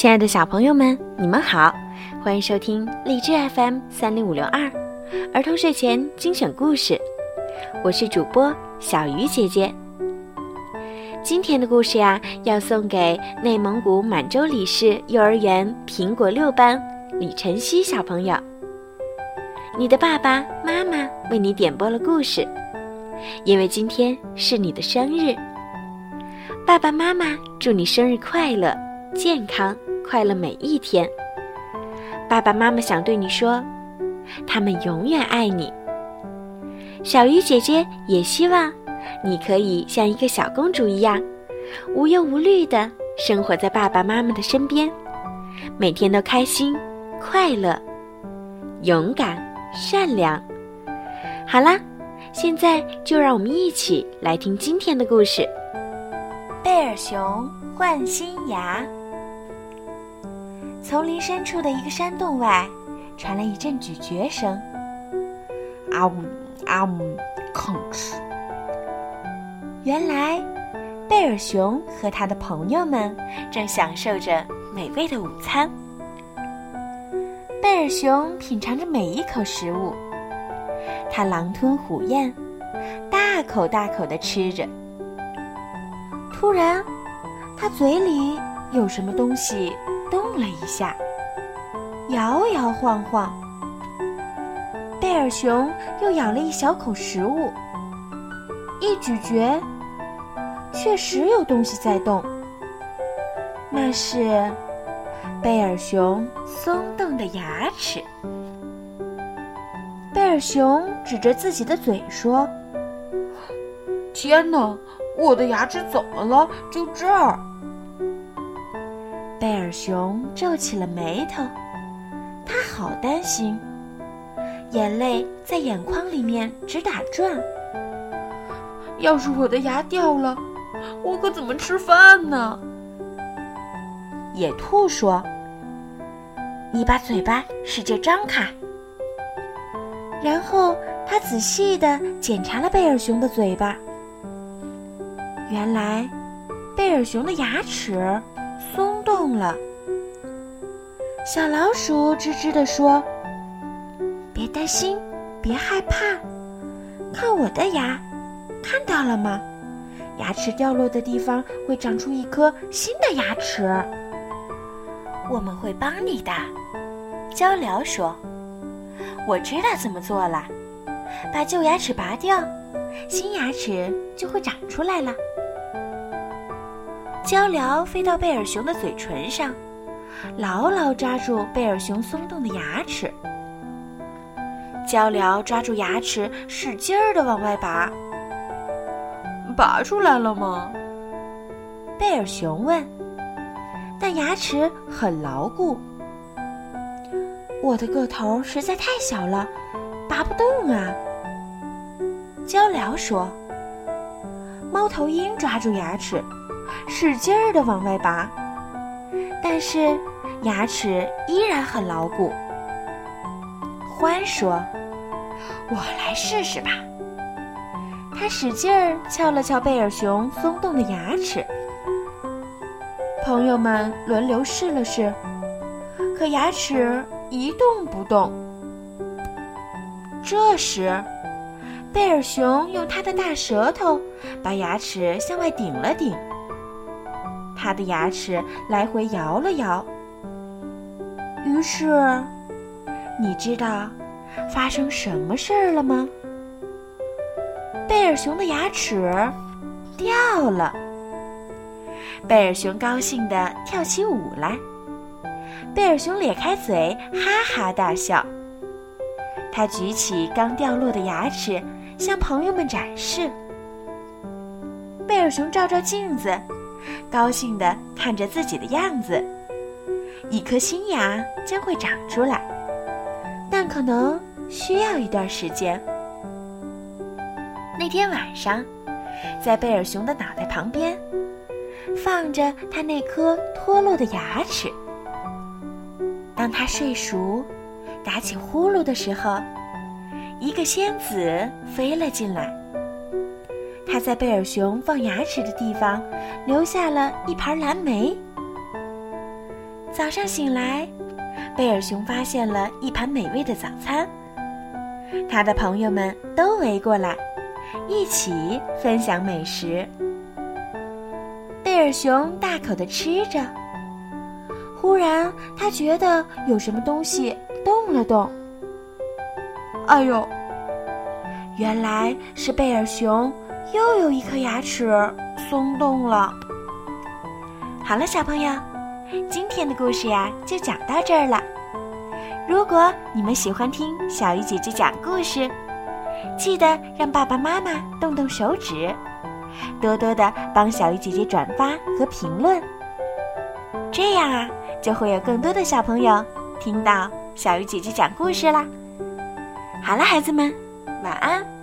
亲爱的小朋友们，你们好，欢迎收听荔枝 FM 三零五六二儿童睡前精选故事，我是主播小鱼姐姐。今天的故事呀，要送给内蒙古满洲里市幼儿园苹果六班李晨曦小朋友。你的爸爸妈妈为你点播了故事，因为今天是你的生日。爸爸妈妈祝你生日快乐，健康快乐每一天。爸爸妈妈想对你说，他们永远爱你。小鱼姐姐也希望你可以像一个小公主一样，无忧无虑的生活在爸爸妈妈的身边，每天都开心、快乐、勇敢、善良。好啦，现在就让我们一起来听今天的故事。贝尔熊换新牙。丛林深处的一个山洞外，传来一阵咀嚼声。啊呜啊呜，吭哧！原来，贝尔熊和他的朋友们正享受着美味的午餐。贝尔熊品尝着每一口食物，他狼吞虎咽，大口大口的吃着。突然，他嘴里有什么东西动了一下，摇摇晃晃。贝尔熊又咬了一小口食物，一咀嚼，确实有东西在动。那是贝尔熊松动的牙齿。贝尔熊指着自己的嘴说：“天哪！”我的牙齿怎么了？就这儿。贝尔熊皱起了眉头，他好担心，眼泪在眼眶里面直打转。要是我的牙掉了，我可怎么吃饭呢？野兔说：“你把嘴巴使劲张开。”然后他仔细地检查了贝尔熊的嘴巴。原来，贝尔熊的牙齿松动了。小老鼠吱吱地说：“别担心，别害怕，看我的牙，看到了吗？牙齿掉落的地方会长出一颗新的牙齿。我们会帮你的。”鹪鹩说：“我知道怎么做了，把旧牙齿拔掉，新牙齿就会长出来了。”鹪鹩飞到贝尔熊的嘴唇上，牢牢抓住贝尔熊松动的牙齿。鹪鹩抓住牙齿，使劲儿地往外拔。拔出来了吗？贝尔熊问。但牙齿很牢固。我的个头实在太小了，拔不动啊。鹪鹩说。猫头鹰抓住牙齿。使劲儿地往外拔，但是牙齿依然很牢固。獾说：“我来试试吧。”他使劲儿敲了敲贝尔熊松动的牙齿。朋友们轮流试了试，可牙齿一动不动。这时，贝尔熊用他的大舌头把牙齿向外顶了顶。他的牙齿来回摇了摇，于是，你知道发生什么事儿了吗？贝尔熊的牙齿掉了。贝尔熊高兴地跳起舞来，贝尔熊咧开嘴，哈哈大笑。他举起刚掉落的牙齿，向朋友们展示。贝尔熊照照镜子。高兴地看着自己的样子，一颗新牙将会长出来，但可能需要一段时间。那天晚上，在贝尔熊的脑袋旁边，放着他那颗脱落的牙齿。当他睡熟，打起呼噜的时候，一个仙子飞了进来。他在贝尔熊放牙齿的地方留下了一盘蓝莓。早上醒来，贝尔熊发现了一盘美味的早餐。他的朋友们都围过来，一起分享美食。贝尔熊大口的吃着，忽然他觉得有什么东西动了动。哎呦！原来是贝尔熊又有一颗牙齿松动了。好了，小朋友，今天的故事呀就讲到这儿了。如果你们喜欢听小鱼姐姐讲故事，记得让爸爸妈妈动动手指，多多的帮小鱼姐姐转发和评论。这样啊，就会有更多的小朋友听到小鱼姐姐讲故事啦。好了，孩子们，晚安。